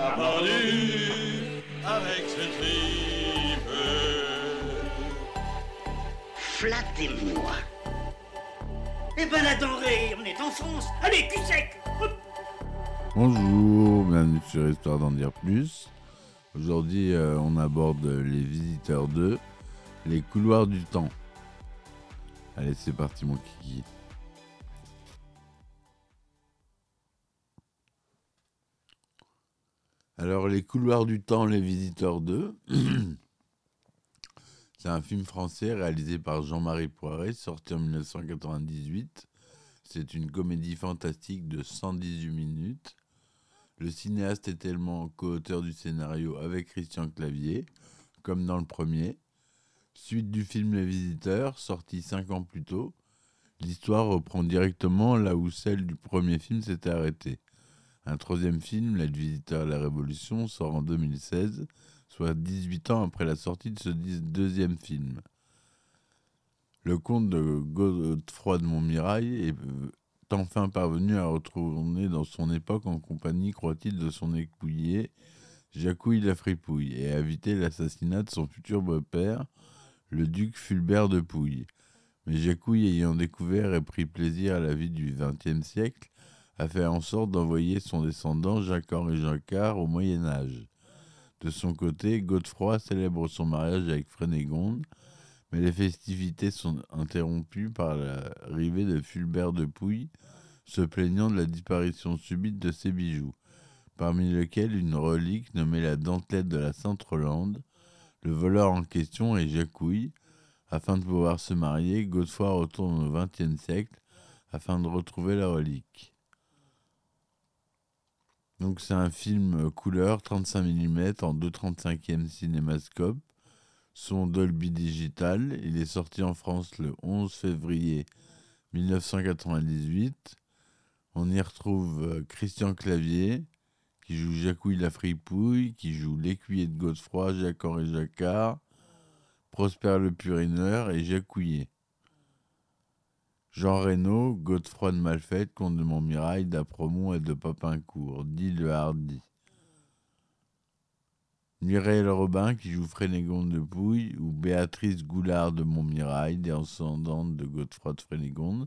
Pendu avec ce tripe. Flattez-moi. Eh ben la denrée, on est en France. Allez, cul sec. Bonjour, bienvenue sur Histoire d'en dire plus. Aujourd'hui, euh, on aborde Les Visiteurs 2, Les couloirs du temps. Allez, c'est parti, mon kiki. Alors, Les couloirs du temps, Les Visiteurs 2, c'est un film français réalisé par Jean-Marie Poiret, sorti en 1998. C'est une comédie fantastique de 118 minutes. Le cinéaste est tellement co-auteur du scénario avec Christian Clavier, comme dans le premier. Suite du film Les Visiteurs, sorti cinq ans plus tôt, l'histoire reprend directement là où celle du premier film s'était arrêtée. Un troisième film, Les Visiteurs à la Révolution, sort en 2016, soit 18 ans après la sortie de ce deuxième film. Le comte de Godefroy de Montmirail est enfin parvenu à retourner dans son époque en compagnie, croit-il, de son écouillé, Jacouille la Fripouille, et à éviter l'assassinat de son futur beau-père, le duc Fulbert de Pouille. Mais Jacouille, ayant découvert et pris plaisir à la vie du XXe siècle, a fait en sorte d'envoyer son descendant Jacques-Henri Jacquard au Moyen Âge. De son côté, Godefroy célèbre son mariage avec Frénégonde, mais les festivités sont interrompues par l'arrivée de Fulbert de Pouille, se plaignant de la disparition subite de ses bijoux, parmi lesquels une relique nommée la dentelette de la Sainte-Rolande. Le voleur en question est Jacouille. Afin de pouvoir se marier, Godefroy retourne au XXe siècle afin de retrouver la relique. Donc c'est un film couleur 35 mm en 2,35e cinémascope son Dolby Digital. Il est sorti en France le 11 février 1998. On y retrouve euh, Christian Clavier, qui joue Jacouille la Fripouille, qui joue l'écuyer de Godefroy, Jacques-Henri Jacquard, Prosper le Purineur et Jacouillet. Jean Reynaud, Godefroy de Malfait, comte de Montmirail, d'Apremont et de Papincourt, dit le Hardy. Mireille Robin qui joue Frénégonde de Pouille ou Béatrice Goulard de Montmirail, descendante de Godefroy de Frénégonde.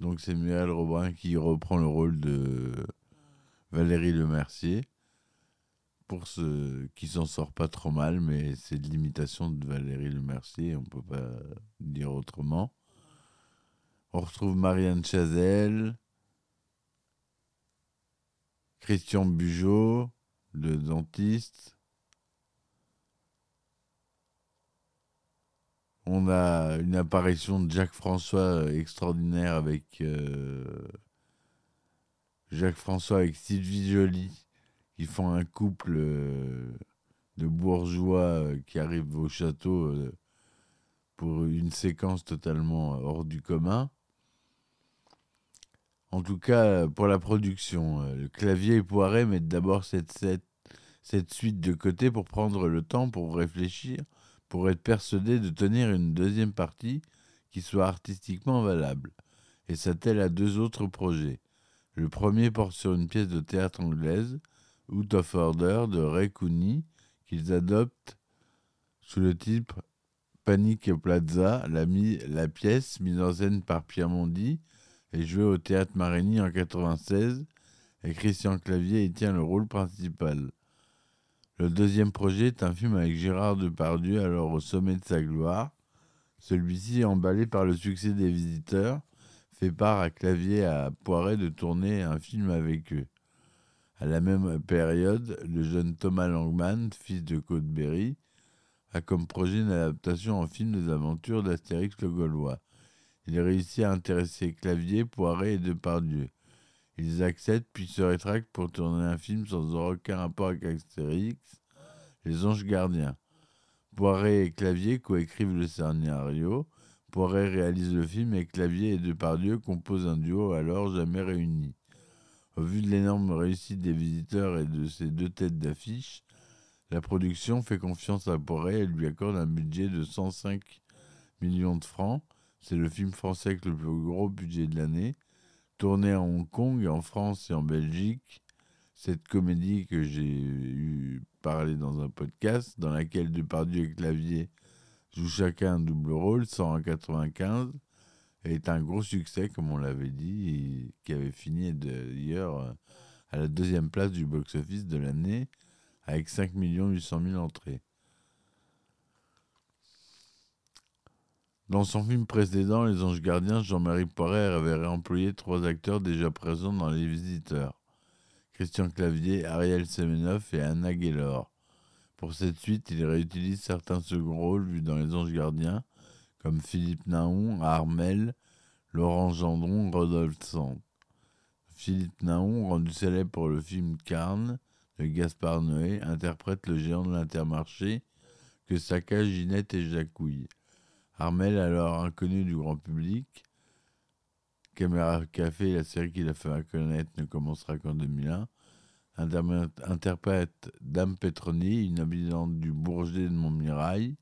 Donc c'est Mireille Robin qui reprend le rôle de Valérie Lemercier. Pour ce qui s'en sort pas trop mal, mais c'est l'imitation de Valérie Lemercier, on peut pas dire autrement. On retrouve Marianne Chazelle, Christian Bugeaud, le dentiste, On a une apparition de Jacques François extraordinaire avec euh, Jacques François avec Sylvie Joly qui font un couple euh, de bourgeois euh, qui arrivent au château pour une séquence totalement hors du commun. En tout cas, pour la production, le clavier et Poiret mettent d'abord cette, suite de côté pour prendre le temps pour réfléchir pour être persuadé de tenir une deuxième partie qui soit artistiquement valable, et s'attelle à deux autres projets. Le premier porte sur une pièce de théâtre anglaise, Out of Order de Ray Cooney, qu'ils adoptent sous le titre Panic Plaza, la, la, pièce, mise en scène par Pierre Mondy, est jouée au théâtre Marigny en 1996 et Christian Clavier y tient le rôle principal. Le deuxième projet est un film avec Gérard Depardieu, alors au sommet de sa gloire. Celui-ci, emballé par le succès des visiteurs, fait part à Clavier à Poiret de tourner un film avec eux. À la même période, le jeune Thomas Langman, fils de Berry, a comme projet une adaptation en film des aventures d'Astérix le Gaulois. Il réussit à intéresser Clavier, Poiret et Depardieu. Ils acceptent puis se rétractent pour tourner un film sans aucun rapport avec Astérix, Les Anges Gardiens. Poiret et Clavier coécrivent le scénario. Poiret réalise le film et Clavier et Depardieu composent un duo alors jamais réuni. Au vu de l'énorme réussite des visiteurs et de ces deux têtes d'affiche, la production fait confiance à Poiret et lui accorde un budget de 105 millions de francs. C'est le film français avec le plus gros budget de l'année. Tourné à Hong Kong, en France et en Belgique, cette comédie que j'ai eu parlé dans un podcast, dans laquelle Depardieu et Clavier jouent chacun un double rôle, 195, est un gros succès, comme on l'avait dit, et qui avait fini d'ailleurs à la deuxième place du box-office de l'année, avec 5 800 000 entrées. Dans son film précédent, Les Anges Gardiens, Jean-Marie Poiret avait réemployé trois acteurs déjà présents dans Les Visiteurs. Christian Clavier, Ariel Semenov et Anna Gaylor. Pour cette suite, il réutilise certains seconds rôles vus dans Les Anges Gardiens, comme Philippe Naon, Armel, Laurent Gendron, Rodolphe Sand. Philippe Naon, rendu célèbre pour le film Carne de Gaspard Noé, interprète le géant de l'intermarché que saccagent Ginette et Jacouille. Armel, alors inconnu du grand public, Caméra Café, la série qu'il a fait connaître, ne commencera qu'en 2001, interprète Dame Petroni, une habitante du Bourget de Montmirail,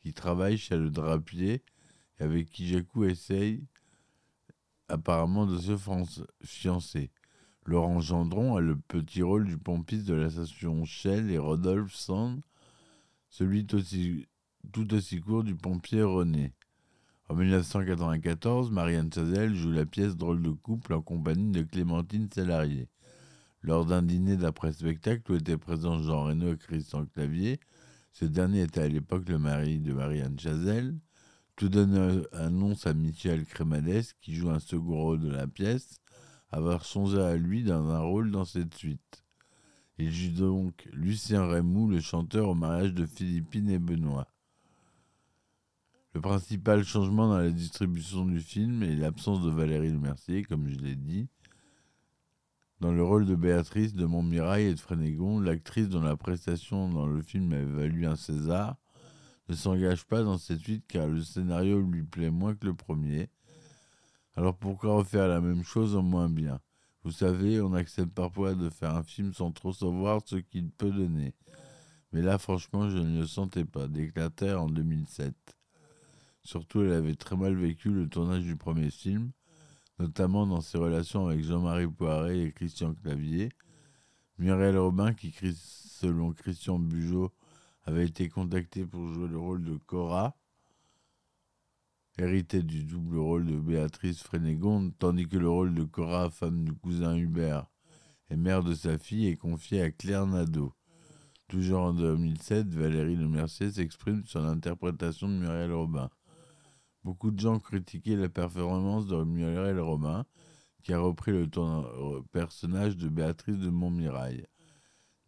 qui travaille chez le drapier et avec qui Jacou essaye apparemment de se fiancer. Laurent Gendron a le petit rôle du pompiste de la station Shell et Rodolphe Sand, celui aussi, tout aussi court du pompier René. En 1994, Marianne Chazelle joue la pièce Drôle de couple en compagnie de Clémentine Sélarié. Lors d'un dîner d'après-spectacle où étaient présents Jean Reno et Christian Clavier, ce dernier était à l'époque le mari de Marianne Chazelle, tout donne annonce à Michel Crémades, qui joue un second rôle de la pièce, avoir songé à lui dans un rôle dans cette suite. Il joue donc Lucien Rémou, le chanteur au mariage de Philippine et Benoît. Le principal changement dans la distribution du film est l'absence de Valérie Lemercier, comme je l'ai dit. Dans le rôle de Béatrice de Montmirail et de Frénégon, l'actrice dont la prestation dans le film avait valu un César ne s'engage pas dans cette suite car le scénario lui plaît moins que le premier. Alors pourquoi refaire la même chose en moins bien? Vous savez, on accepte parfois de faire un film sans trop savoir ce qu'il peut donner. Mais là, franchement, je ne le sentais pas, déclara en 2007. Surtout, elle avait très mal vécu le tournage du premier film, notamment dans ses relations avec Jean-Marie Poiret et Christian Clavier. Muriel Robin, qui, selon Christian Bugeaud, avait été contactée pour jouer le rôle de Cora, hérité du double rôle de Béatrice Frénégonde, tandis que le rôle de Cora, femme du cousin Hubert et mère de sa fille, est confié à Claire Nadeau. Toujours en 2007, Valérie Lemercier s'exprime sur l'interprétation de Muriel Robin. Beaucoup de gens critiquaient la performance de Muriel Robin, qui a repris le personnage de Béatrice de Montmirail.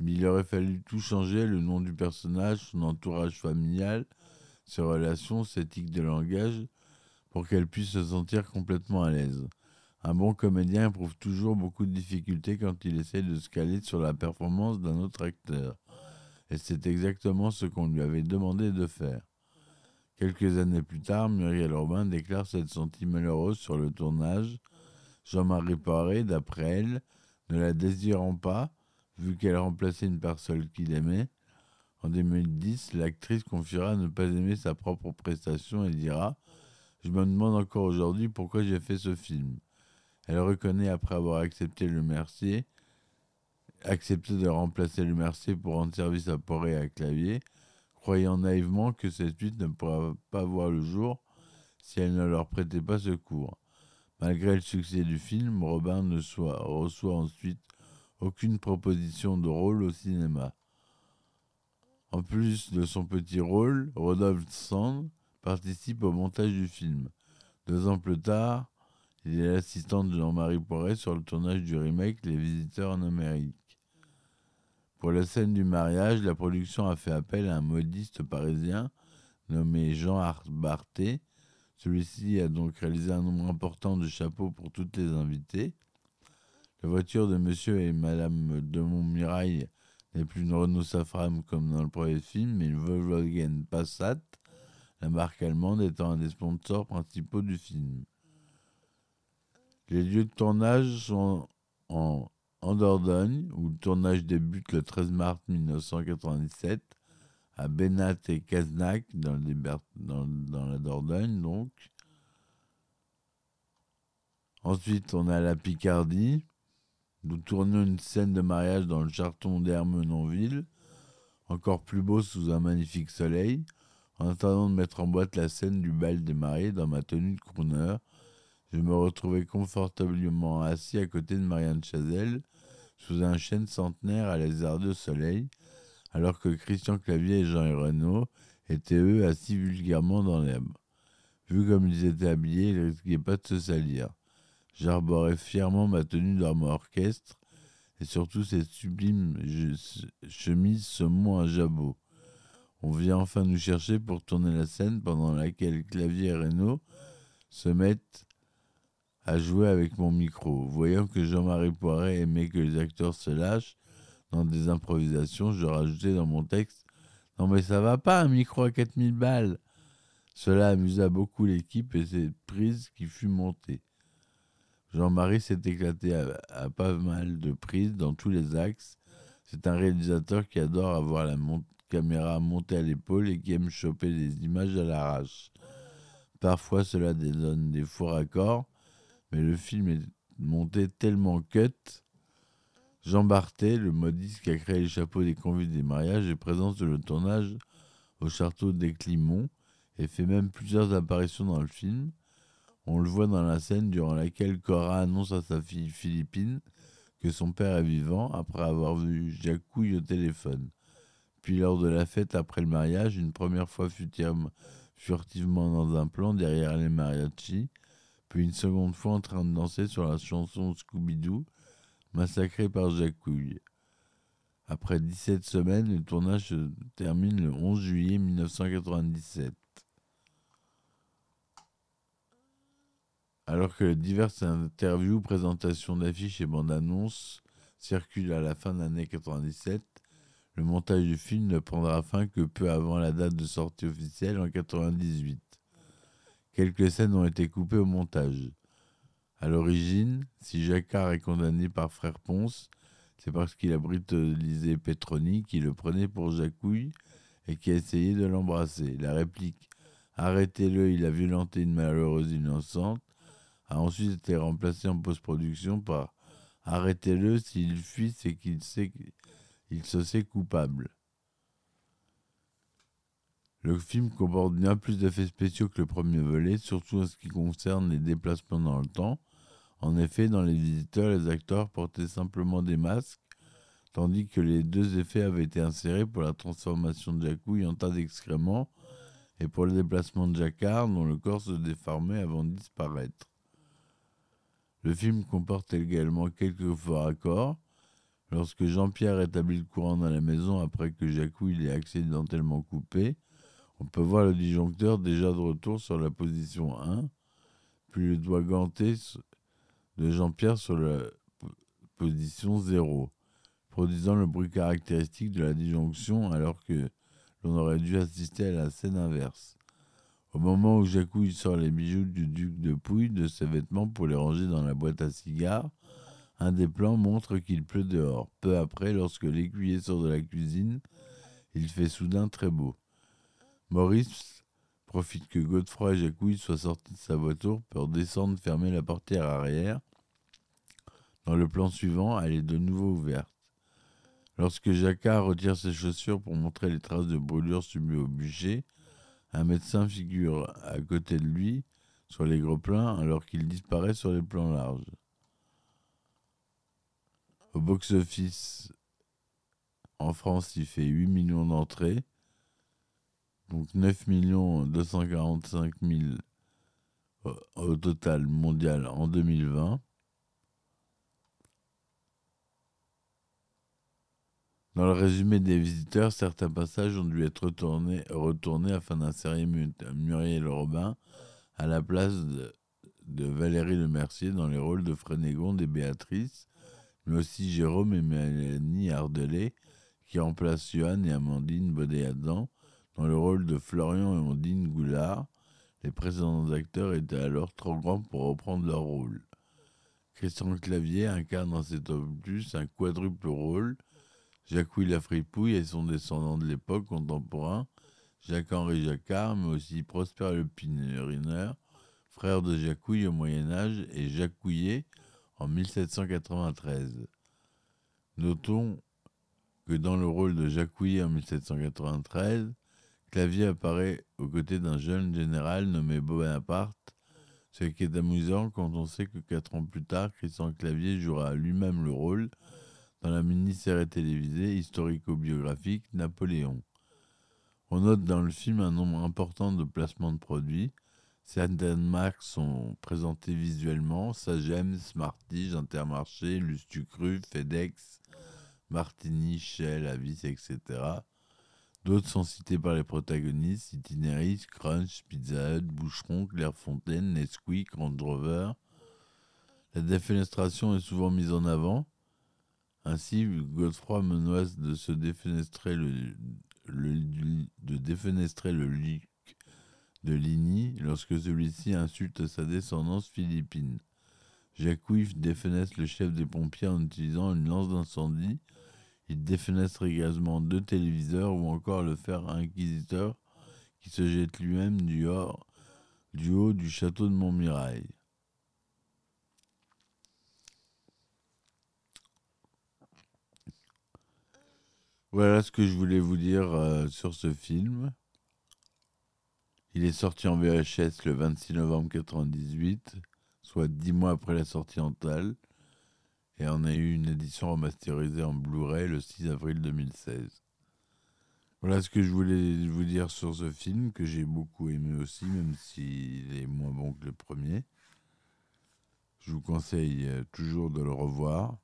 Mais il aurait fallu tout changer, le nom du personnage, son entourage familial, ses relations, ses éthique de langage, pour qu'elle puisse se sentir complètement à l'aise. Un bon comédien éprouve toujours beaucoup de difficultés quand il essaie de se caler sur la performance d'un autre acteur. Et c'est exactement ce qu'on lui avait demandé de faire. Quelques années plus tard, Muriel Robin déclare s'être sentie malheureuse sur le tournage. Jean-Marie Paré, d'après elle, ne la désirant pas, vu qu'elle remplaçait une personne qu'il aimait. En 2010, l'actrice confiera ne pas aimer sa propre prestation et dira Je me demande encore aujourd'hui pourquoi j'ai fait ce film. Elle reconnaît après avoir accepté le Mercier, accepté de remplacer le Mercier pour rendre service à Poré et à Clavier, croyant naïvement que cette suite ne pourra pas voir le jour si elle ne leur prêtait pas secours. Malgré le succès du film, Robin ne reçoit ensuite aucune proposition de rôle au cinéma. En plus de son petit rôle, Rodolphe Sand participe au montage du film. Deux ans plus tard, il est l'assistant de Jean-Marie Poiret sur le tournage du remake Les Visiteurs en Amérique. Pour la scène du mariage, la production a fait appel à un modiste parisien nommé Jean Barthé. Celui-ci a donc réalisé un nombre important de chapeaux pour toutes les invités. La voiture de monsieur et madame de Montmirail n'est plus une Renault Safran comme dans le premier film, mais une Volkswagen Passat, la marque allemande étant un des sponsors principaux du film. Les lieux de tournage sont en, en Dordogne, où le tournage débute le 13 mars 1997, à Benat et Caznac, dans, la Dordogne. Ensuite, on a la Picardie. Nous tournons une scène de mariage dans le charton d'Hermenonville, encore plus beau sous un magnifique soleil, en attendant de mettre en boîte la scène du bal des mariés dans ma tenue de crooner. Je me retrouvais confortablement assis à côté de Marianne Chazelle, sous un chêne centenaire à lézardeux soleil, alors que Christian Clavier et Jean Reno étaient eux assis vulgairement dans l'herbe. Vu comme ils étaient habillés, ils risquaient pas de se salir. J'arborais fièrement ma tenue d'homme orchestre et surtout cette sublime chemise saumon à jabot. On vient enfin nous chercher pour tourner la scène pendant laquelle Clavier et Reno se mettent à jouer avec mon micro. Voyant que Jean-Marie Poiret aimait que les acteurs se lâchent dans des improvisations, je rajoutais dans mon texte Non mais ça va pas un micro à 4000 balles Cela amusa beaucoup l'équipe et cette prise qui fut montée. Jean-Marie s'est éclaté à, pas mal de prises dans tous les axes. C'est un réalisateur qui adore avoir la caméra montée à l'épaule et qui aime choper des images à l'arrache. Parfois cela donne des faux raccords, mais le film est monté tellement cut. Jean Barthé, le modiste qui a créé les chapeaux des convives des mariages, est présent sur le tournage au château des Climons et fait même plusieurs apparitions dans le film. On le voit dans la scène durant laquelle Cora annonce à sa fille Philippine que son père est vivant après avoir vu Jacouille au téléphone. Puis lors de la fête après le mariage, une première fois furtive- furtivement dans un plan derrière les mariachis, puis une seconde fois en train de danser sur la chanson Scooby-Doo, massacrée par Jacouille. Après 17 semaines, le tournage se termine le 11 juillet 1997. Alors que diverses interviews, présentations d'affiches et bandes annonces circulent à la fin de l'année 97, le montage du film ne prendra fin que peu avant la date de sortie officielle en 98. Quelques scènes ont été coupées au montage. À l'origine, si Jacquard est condamné par Frère Ponce, c'est parce qu'il a brutalisé Petroni qui le prenait pour Jacouille et qui a essayé de l'embrasser. La réplique Arrêtez-le, il a violenté une malheureuse innocente a ensuite été remplacée en post-production par Arrêtez-le, s'il fuit, c'est qu'il se sait coupable. Le film comporte bien plus d'effets spéciaux que le premier volet, surtout en ce qui concerne les déplacements dans le temps. En effet, dans Les Visiteurs, les acteurs portaient simplement des masques, tandis que les deux effets avaient été insérés pour la transformation de Jacouille en tas d'excréments et pour le déplacement de Jacquard, dont le corps se déformait avant de disparaître. Le film comporte également quelques faux raccords. Lorsque Jean-Pierre rétablit le courant dans la maison après que Jacouille l'ait accidentellement coupé, on peut voir le disjoncteur déjà de retour sur la position 1, puis le doigt ganté de Jean-Pierre sur la position 0, produisant le bruit caractéristique de la disjonction alors que l'on aurait dû assister à la scène inverse. Au moment où Jacouille sort les bijoux du duc de Pouille de ses vêtements pour les ranger dans la boîte à cigares, un des plans montre qu'il pleut dehors. Peu après, lorsque l'écuyer sort de la cuisine, il fait soudain très beau. Maurice profite que Godefroy et Jacouille soient sortis de sa voiture pour descendre fermer la portière arrière. Dans le plan suivant, elle est de nouveau ouverte. Lorsque Jacquard retire ses chaussures pour montrer les traces de brûlure subies au bûcher, un médecin figure à côté de lui sur les gros plans alors qu'il disparaît sur les plans larges. Au box-office, en France, il fait 8 millions d'entrées, donc 9 245 000 au, total mondial en 2020. Dans le résumé des visiteurs, certains passages ont dû être retournés, afin d'insérer Mu- Muriel Robin à la place de, de Valérie Lemercier dans les rôles de Frénégonde et Béatrice, mais aussi Jérôme et Mélanie Ardelet qui remplacent Johan et Amandine Baudet-Adam dans le rôle de Florian et Ondine Goulard. Les précédents acteurs étaient alors trop grands pour reprendre leur rôle. Christian Clavier incarne dans cet opus un quadruple rôle. Jacques-Louis Lafripouille et son descendant de l'époque contemporain, Jacques-Henri Jacquard, mais aussi Prosper Le Pinerineur, frère de Jacouille au Moyen Âge, et Jacques Couillet en 1793. Notons que dans le rôle de Jacques Couillet en 1793, Clavier apparaît aux côtés d'un jeune général nommé Bonaparte, ce qui est amusant quand on sait que quatre ans plus tard, Christian Clavier jouera lui-même le rôle dans la mini-série télévisée historico-biographique Napoléon. On note dans le film un nombre important de placements de produits. Certaines marques sont présentées visuellement, Sagem, Smarties, Intermarché, Lustucru, FedEx, Martini, Shell, Avis, etc. D'autres sont cités par les protagonistes, Itineris, Crunch, Pizza Hut, Boucheron, Clairefontaine, Nesquik, Range Rover. La défenestration est souvent mise en avant. Ainsi, Godefroy menace de se défenestrer le, le, de défenestrer le de Ligny lorsque celui-ci insulte sa descendance philippine. Jacques Ouif défenestre le chef des pompiers en utilisant une lance d'incendie. Il défenestre également deux téléviseurs ou encore le fer inquisiteur qui se jette lui-même du, haut du château de Montmirail. Voilà ce que je voulais vous dire euh, sur ce film. Il est sorti en VHS le 26 novembre 1998, soit dix mois après la sortie en TAL, et on a eu une édition remasterisée en Blu-ray le 6 avril 2016. Voilà ce que je voulais vous dire sur ce film, que j'ai beaucoup aimé aussi, même s'il est moins bon que le premier. Je vous conseille euh, toujours de le revoir.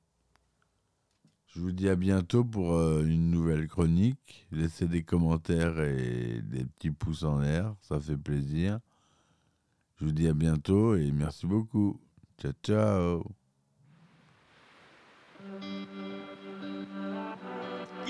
Je vous dis à bientôt pour euh, une nouvelle chronique. Laissez des commentaires et des petits pouces en l'air, ça fait plaisir. Je vous dis à bientôt et merci beaucoup. Ciao ciao.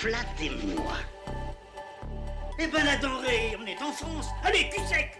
Flattez-moi. Eh ben la denrée, on est en France. Allez, cul sec